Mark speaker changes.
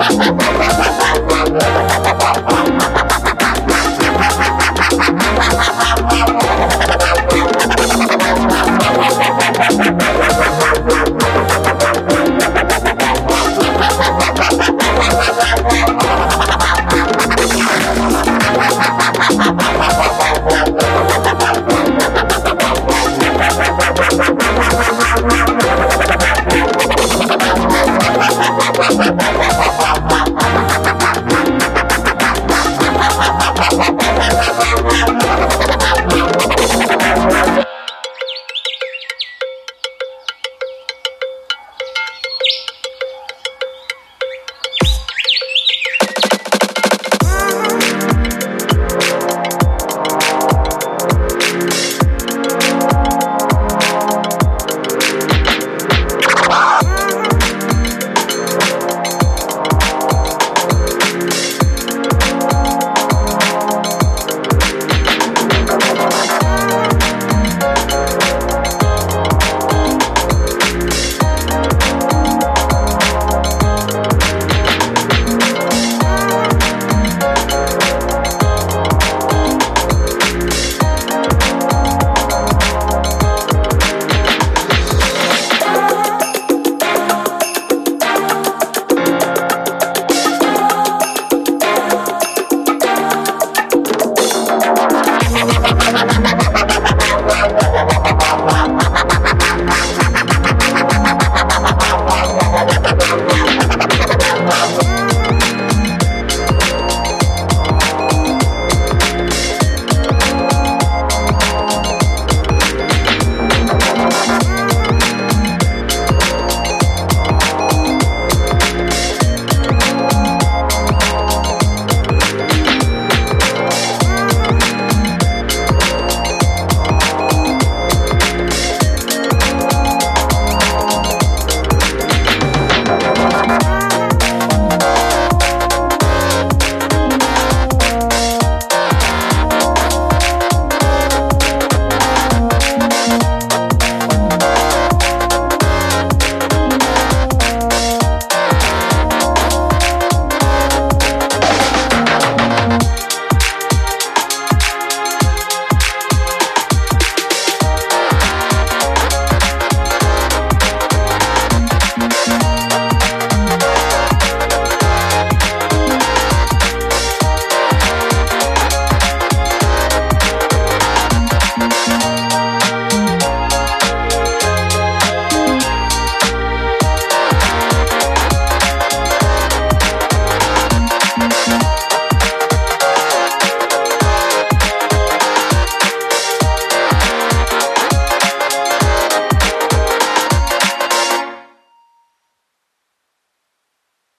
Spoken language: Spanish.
Speaker 1: Gracias.